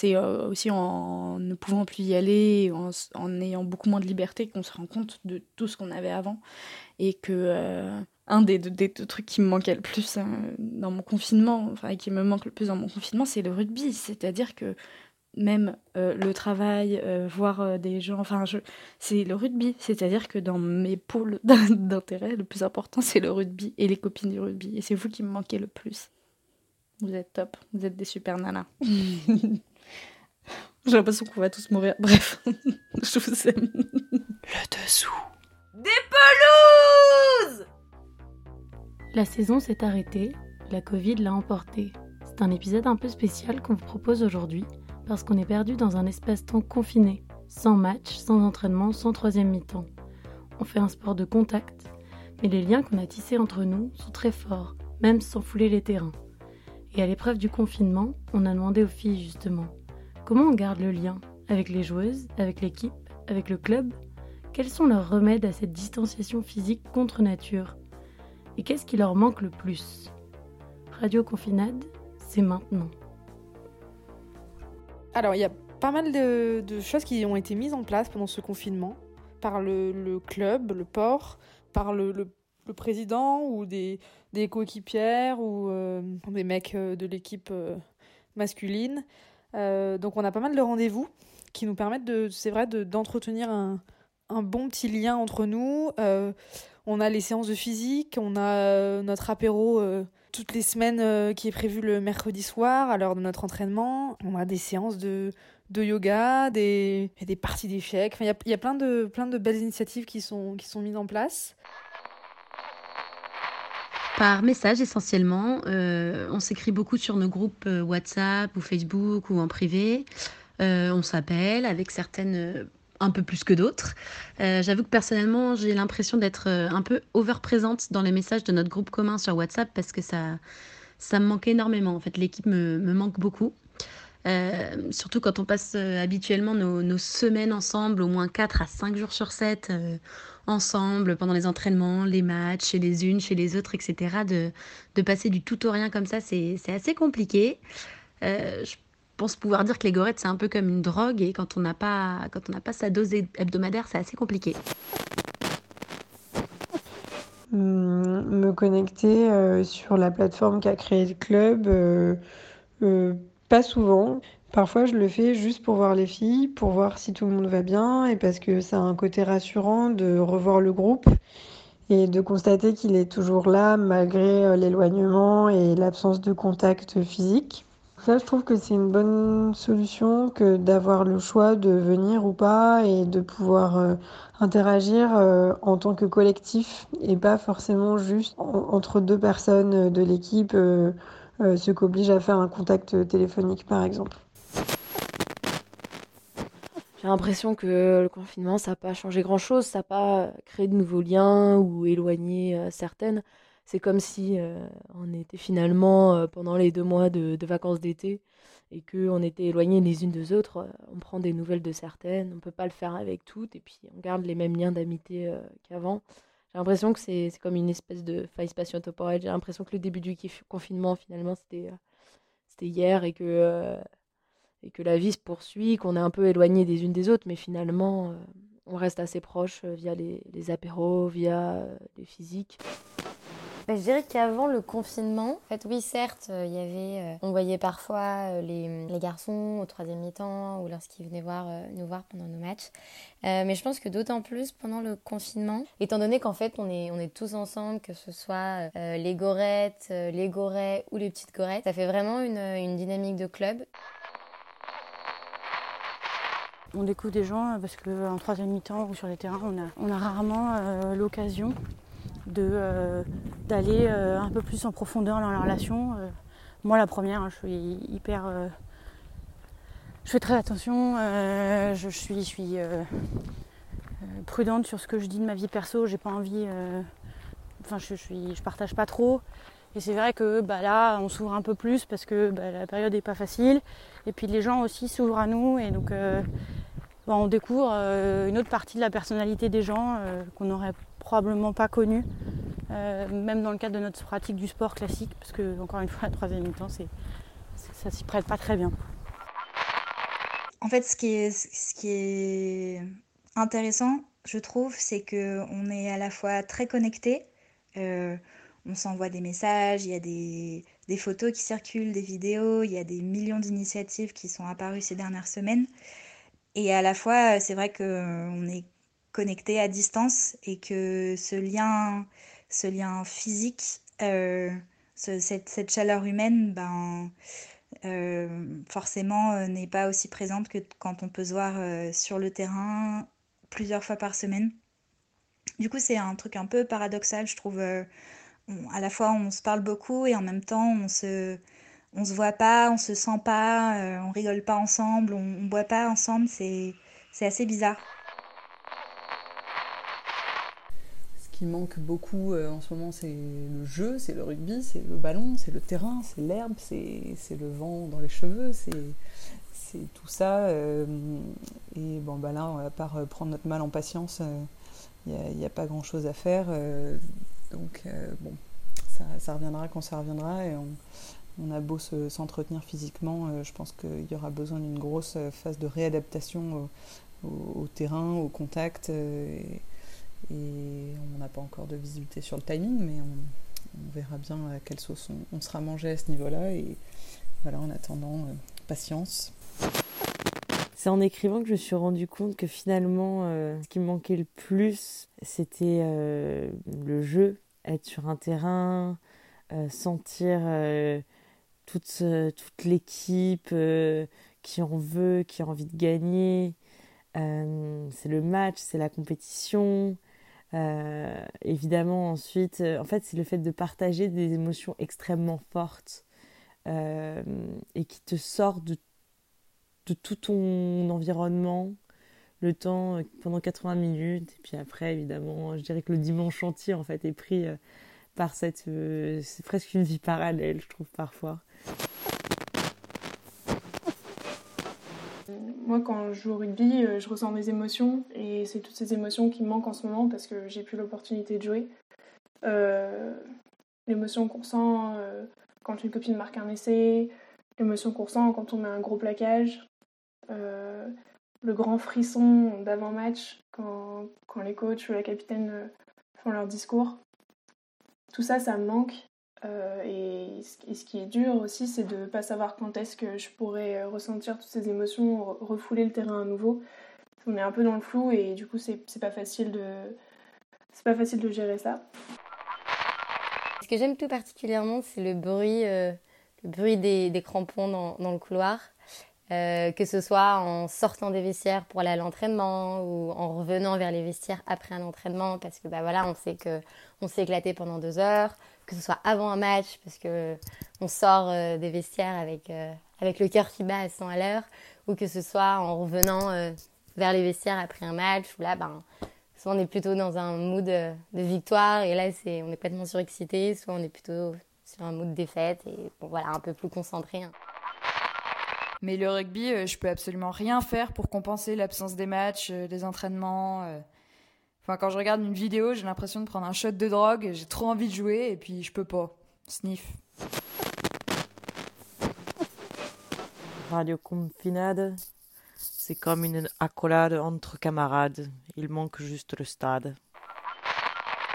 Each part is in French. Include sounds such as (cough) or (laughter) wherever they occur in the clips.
c'est aussi en ne pouvant plus y aller, en, ayant beaucoup moins de liberté qu'on se rend compte de tout ce qu'on avait avant. Et que un des, des, trucs qui me manquait le plus dans mon confinement, enfin, qui me manque le plus dans mon confinement, c'est le rugby. C'est-à-dire que même euh, le travail, euh, voir euh, des gens, enfin, je... c'est le rugby. C'est-à-dire que dans mes pôles (laughs) d'intérêt, le plus important, c'est le rugby et les copines du rugby. Et c'est vous qui me manquez le plus. Vous êtes top, vous êtes des super nanas. (laughs) J'ai l'impression qu'on va tous mourir. Bref, (laughs) je vous aime. Le dessous. Des pelouses La saison s'est arrêtée, la Covid l'a emporté. C'est un épisode un peu spécial qu'on vous propose aujourd'hui parce qu'on est perdu dans un espace-temps confiné, sans match, sans entraînement, sans troisième mi-temps. On fait un sport de contact, mais les liens qu'on a tissés entre nous sont très forts, même sans fouler les terrains. Et à l'épreuve du confinement, on a demandé aux filles justement comment on garde le lien avec les joueuses, avec l'équipe, avec le club? Quels sont leurs remèdes à cette distanciation physique contre nature? Et qu'est-ce qui leur manque le plus? Radio Confinade, c'est maintenant. Alors, il y a pas mal de, choses qui ont été mises en place pendant ce confinement par le, club, le port, par le, président ou des, coéquipières ou euh, des mecs euh, de l'équipe euh, masculine. Donc, on a pas mal de rendez-vous qui nous permettent, de, c'est vrai, d'entretenir un, bon petit lien entre nous. on a les séances de physique, on a notre apéro toutes les semaines euh, qui est prévu le mercredi soir à l'heure de notre entraînement. On a des séances de, yoga, des, parties d'échecs. Il y, a, y a plein de, belles initiatives qui sont mises en place. Par message essentiellement. Euh, on s'écrit beaucoup sur nos groupes euh, WhatsApp ou Facebook ou en privé. on s'appelle avec certaines un peu plus que d'autres. Euh, j'avoue que personnellement, j'ai l'impression d'être euh, un peu over-présente dans les messages de notre groupe commun sur WhatsApp parce que ça, ça me manque énormément. En fait, l'équipe me, manque beaucoup. Euh, surtout quand on passe habituellement nos, nos, semaines ensemble, au moins 4 à 5 jours sur 7, ensemble, pendant les entraînements, les matchs, chez les unes, chez les autres, etc. De, de passer du tout au rien comme ça, c'est assez compliqué. je pense pouvoir dire que les gorettes, c'est un peu comme une drogue et quand on n'a pas, quand on n'a pas sa dose hebdomadaire, c'est assez compliqué. Me connecter euh, sur la plateforme qu'a créé le club, euh, euh, pas souvent. Parfois, je le fais juste pour voir les filles, pour voir si tout le monde va bien et parce que ça a un côté rassurant de revoir le groupe et de constater qu'il est toujours là malgré l'éloignement et l'absence de contact physique. Ça, je trouve que c'est une bonne solution que d'avoir le choix de venir ou pas et de pouvoir euh, interagir euh, en tant que collectif et pas forcément juste entre deux personnes de l'équipe, euh, ce qu'oblige à faire un contact téléphonique par exemple. J'ai l'impression que le confinement, ça n'a pas changé grand-chose, ça n'a pas créé de nouveaux liens ou éloigné certaines. C'est comme si euh, on était finalement euh, pendant les deux mois de, vacances d'été et qu'on était éloignés les unes des autres. Euh, on prend des nouvelles de certaines, on ne peut pas le faire avec toutes et puis on garde les mêmes liens d'amitié qu'avant. J'ai l'impression que c'est comme une espèce de faille spatio-temporelle. J'ai l'impression que le début du confinement, finalement, c'était hier et que, et que la vie se poursuit, qu'on est un peu éloigné des unes des autres, mais finalement, on reste assez proche via les, apéros, via les physiques. Bah, je dirais qu'avant le confinement, en fait, oui, certes, euh, il y avait, euh, on voyait parfois euh, les, les, garçons au troisième mi-temps ou lorsqu'ils venaient voir, nous voir pendant nos matchs. mais je pense que d'autant plus pendant le confinement, étant donné qu'en fait, on est, on est tous ensemble, que ce soit les gorettes, les gorets ou les petites gorettes, ça fait vraiment une, une dynamique de club. On découvre des gens parce qu'en troisième mi-temps ou sur les terrains, on a, rarement l'occasion euh, d'aller euh, un peu plus en profondeur dans la relation. Euh, moi, la première, hein, je suis hyper. je fais très attention. je suis, prudente sur ce que je dis de ma vie perso. J'ai pas envie. Enfin, je, suis, je partage pas trop. Et c'est vrai que bah, là, on s'ouvre un peu plus parce que bah, la période n'est pas facile. Et puis les gens aussi s'ouvrent à nous. Et donc, bah, on découvre une autre partie de la personnalité des gens qu'on n'aurait probablement pas connu, euh, même dans le cadre de notre pratique du sport classique, parce que encore une fois, la troisième mi-temps, c'est, ça s'y prête pas très bien. en fait, ce qui est, intéressant, je trouve, c'est que on est à la fois très connecté. Euh, on s'envoie des messages, il y a des, photos qui circulent, des vidéos, il y a des millions d'initiatives qui sont apparues ces dernières semaines. Et à la fois, c'est vrai qu'on est connecté à distance et que ce lien, ce lien physique, euh, ce, cette, chaleur humaine, ben, euh, forcément euh, n'est pas aussi présente que quand on peut se voir euh, sur le terrain plusieurs fois par semaine. Du coup, c'est un truc un peu paradoxal, je trouve. À la fois, on se parle beaucoup et en même temps, on se, on se voit pas, on se sent pas, on rigole pas ensemble, on, on boit pas ensemble. C'est, assez bizarre. qui manque beaucoup euh, en ce moment, c'est le jeu, c'est le rugby, c'est le ballon, c'est le terrain, c'est l'herbe, c'est le vent dans les cheveux, c'est tout ça. Euh, et bon, bah là, à part euh, prendre notre mal en patience, il n'y a, pas grand chose à faire. donc, bon, ça, reviendra quand ça reviendra. On a beau s'entretenir physiquement, je pense qu'il y aura besoin d'une grosse phase de réadaptation au, terrain, au contact. Et, et on n'a pas encore de visibilité sur le timing, mais on, verra bien à quelle sauce on, sera mangé à ce niveau-là. Et voilà, en attendant, euh, patience. C'est en écrivant que je me suis rendu compte que finalement, euh, ce qui me manquait le plus, c'était euh, le jeu, être sur un terrain, euh, sentir euh, toute, toute l'équipe qui en veut, qui a envie de gagner. c'est le match, c'est la compétition. Euh, évidemment, ensuite, euh, en fait, c'est le fait de partager des émotions extrêmement fortes euh, et qui te sortent de, tout ton environnement, le temps euh, pendant 80 minutes. Et puis après, évidemment, je dirais que le dimanche entier, en fait, est pris euh, par cette. c'est presque une vie parallèle, je trouve, parfois. Moi, quand je joue au rugby, euh, je ressens des émotions et c'est toutes ces émotions qui me manquent en ce moment parce que j'ai plus l'opportunité de jouer. Euh, l'émotion qu'on ressent euh, quand une copine marque un essai, l'émotion qu'on ressent quand on met un gros plaquage, euh, le grand frisson d'avant-match quand, quand, les coachs ou la capitaine font leur discours. Tout ça, ça me manque euh, et, ce qui est dur aussi, c'est de ne pas savoir quand est-ce que je pourrais euh, ressentir toutes ces émotions, refouler le terrain à nouveau. On est un peu dans le flou et du coup, c'est pas facile de pas facile de gérer ça. Ce que j'aime tout particulièrement, c'est le bruit, euh, le bruit des, crampons dans, le couloir. Euh, que ce soit en sortant des vestiaires pour aller à l'entraînement ou en revenant vers les vestiaires après un entraînement parce que bah voilà on sait que on s'est éclaté pendant deux heures que ce soit avant un match parce que on sort euh, des vestiaires avec euh, avec le cœur qui bat à 100 à l'heure ou que ce soit en revenant euh, vers les vestiaires après un match où là ben soit on est plutôt dans un mood de victoire et là c'est on est complètement surexcité soit on est plutôt sur un mood de défaite et bon voilà un peu plus concentré hein. Mais le rugby, euh, je peux absolument rien faire pour compenser l'absence des matchs, euh, des entraînements. Euh. Enfin, quand je regarde une vidéo, j'ai l'impression de prendre un shot de drogue, j'ai trop envie de jouer et puis je peux pas. Sniff. Radio Confinade, c'est comme une accolade entre camarades. Il manque juste le stade.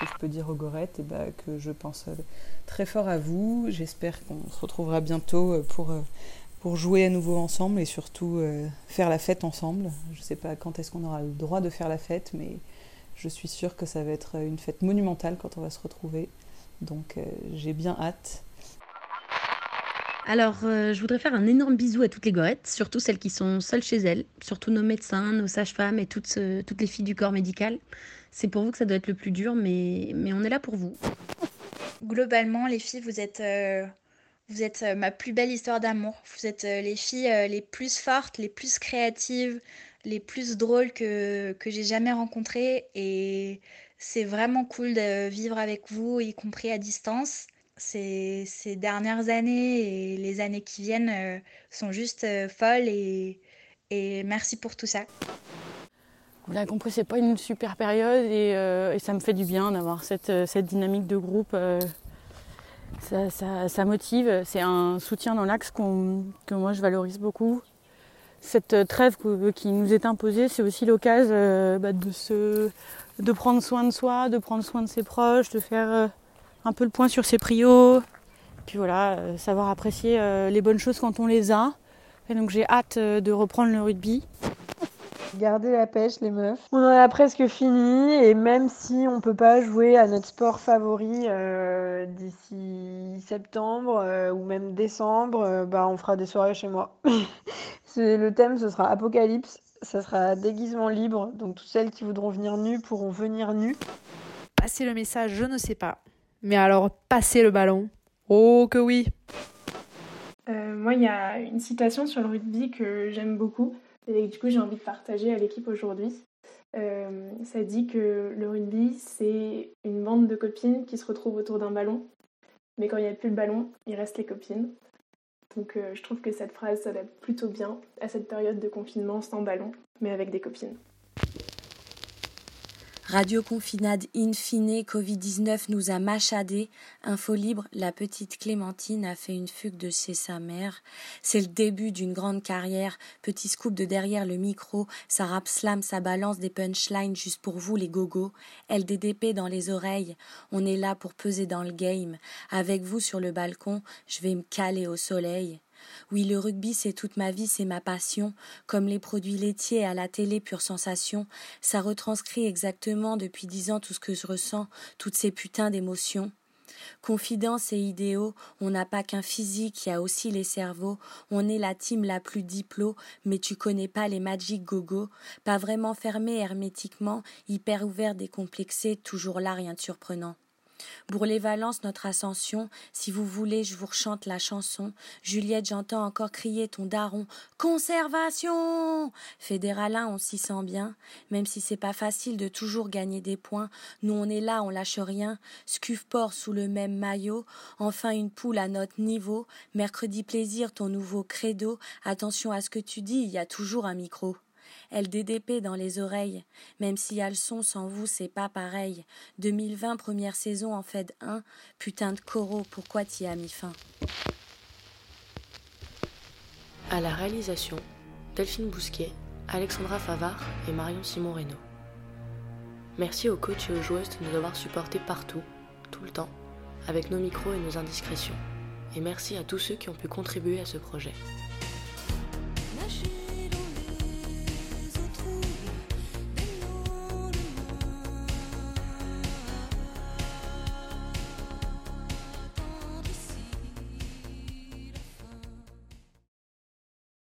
Je peux dire aux gorettes eh ben, que je pense très fort à vous. J'espère qu'on se retrouvera bientôt pour pour jouer à nouveau ensemble et surtout euh, faire la fête ensemble. Je ne sais pas quand est-ce qu'on aura le droit de faire la fête, mais je suis sûre que ça va être une fête monumentale quand on va se retrouver. Donc euh, j'ai bien hâte. Alors, euh, je voudrais faire un énorme bisou à toutes les gorettes, surtout celles qui sont seules chez elles, surtout nos médecins, nos sages-femmes et toutes, euh, toutes les filles du corps médical. C'est pour vous que ça doit être le plus dur, mais, mais on est là pour vous. Globalement, les filles, vous êtes euh, vous êtes euh, ma plus belle histoire d'amour. Vous êtes euh, les filles euh, les plus fortes, les plus créatives, les plus drôles que, que j'ai jamais rencontrées. Et c'est vraiment cool de vivre avec vous, y compris à distance. Ces, dernières années et les années qui viennent sont juste folles et, merci pour tout ça. Vous l'avez compris, c'est pas une super période et, et, ça me fait du bien d'avoir cette, cette dynamique de groupe ça, motive, c'est un soutien dans l'axe qu que moi je valorise beaucoup. cette trêve qui nous est imposée, c'est aussi l'occasion bah, de, se, de prendre soin de soi, de prendre soin de ses proches, de faire un peu le point sur ses prios. Puis voilà, savoir apprécier les bonnes choses quand on les a. Et donc j'ai hâte de reprendre le rugby. Gardez la pêche, les meufs. On en a presque fini? Et même si on peut pas jouer à notre sport favori euh, d'ici septembre euh, ou même décembre, euh, bah on fera des soirées chez moi. (laughs) le thème, ce sera Apocalypse. Ça sera déguisement libre, donc toutes celles qui voudront venir nues pourront venir nues. Passer le message, je ne sais pas. Mais alors, passer le ballon, oh que oui Moi, il y a une citation sur le rugby que j'aime beaucoup et du coup j'ai envie de partager à l'équipe aujourd'hui. Euh, ça dit que le rugby, c'est une bande de copines qui se retrouvent autour d'un ballon, mais quand il n'y a plus le ballon, il reste les copines. Donc euh, je trouve que cette phrase s'adapte plutôt bien à cette période de confinement sans ballon, mais avec des copines. Radio confinade in fine, Covid-19 nous a machadé. Info libre, la petite Clémentine a fait une fugue de chez sa mère. C'est le début d'une grande carrière. Petit scoop de derrière le micro. Ça rap slam, ça balance des punchlines juste pour vous les gogos. LDDP dans les oreilles. On est là pour peser dans le game. Avec vous sur le balcon, je vais me caler au soleil. Oui, le rugby, c'est toute ma vie, c'est ma passion. Comme les produits laitiers à la télé, pure sensation. Ça retranscrit exactement depuis dix ans tout ce que je ressens, toutes ces putains d'émotions. Confidence et idéaux, on n'a pas qu'un physique, il y a aussi les cerveaux. On est la team la plus diplo, mais tu connais pas les magic gogo. Pas vraiment fermé hermétiquement, hyper ouvert, décomplexé, toujours là, rien de surprenant. Bourlet-Valence, notre ascension. Si vous voulez, je vous rechante la chanson. Juliette, j'entends encore crier ton daron. Conservation! Fédéralin, on s'y sent bien. Même si c'est pas facile de toujours gagner des points. Nous, on est là, on lâche rien. Scuf-port sous le même maillot. Enfin, une poule à notre niveau. Mercredi plaisir, ton nouveau credo. Attention à ce que tu dis, il y a toujours un micro. LDDP dans les oreilles. Même s'il y a sans vous, c'est pas pareil. 2020, première saison en Fed 1. Putain de coro, pourquoi t'y as mis fin? À la réalisation, Delphine Bousquet, Alexandra Favard et Marion Simon Reynaud. Merci aux coachs et aux joueuses de nous avoir supportés partout, tout le temps, avec nos micros et nos indiscrétions. Et merci à tous ceux qui ont pu contribuer à ce projet.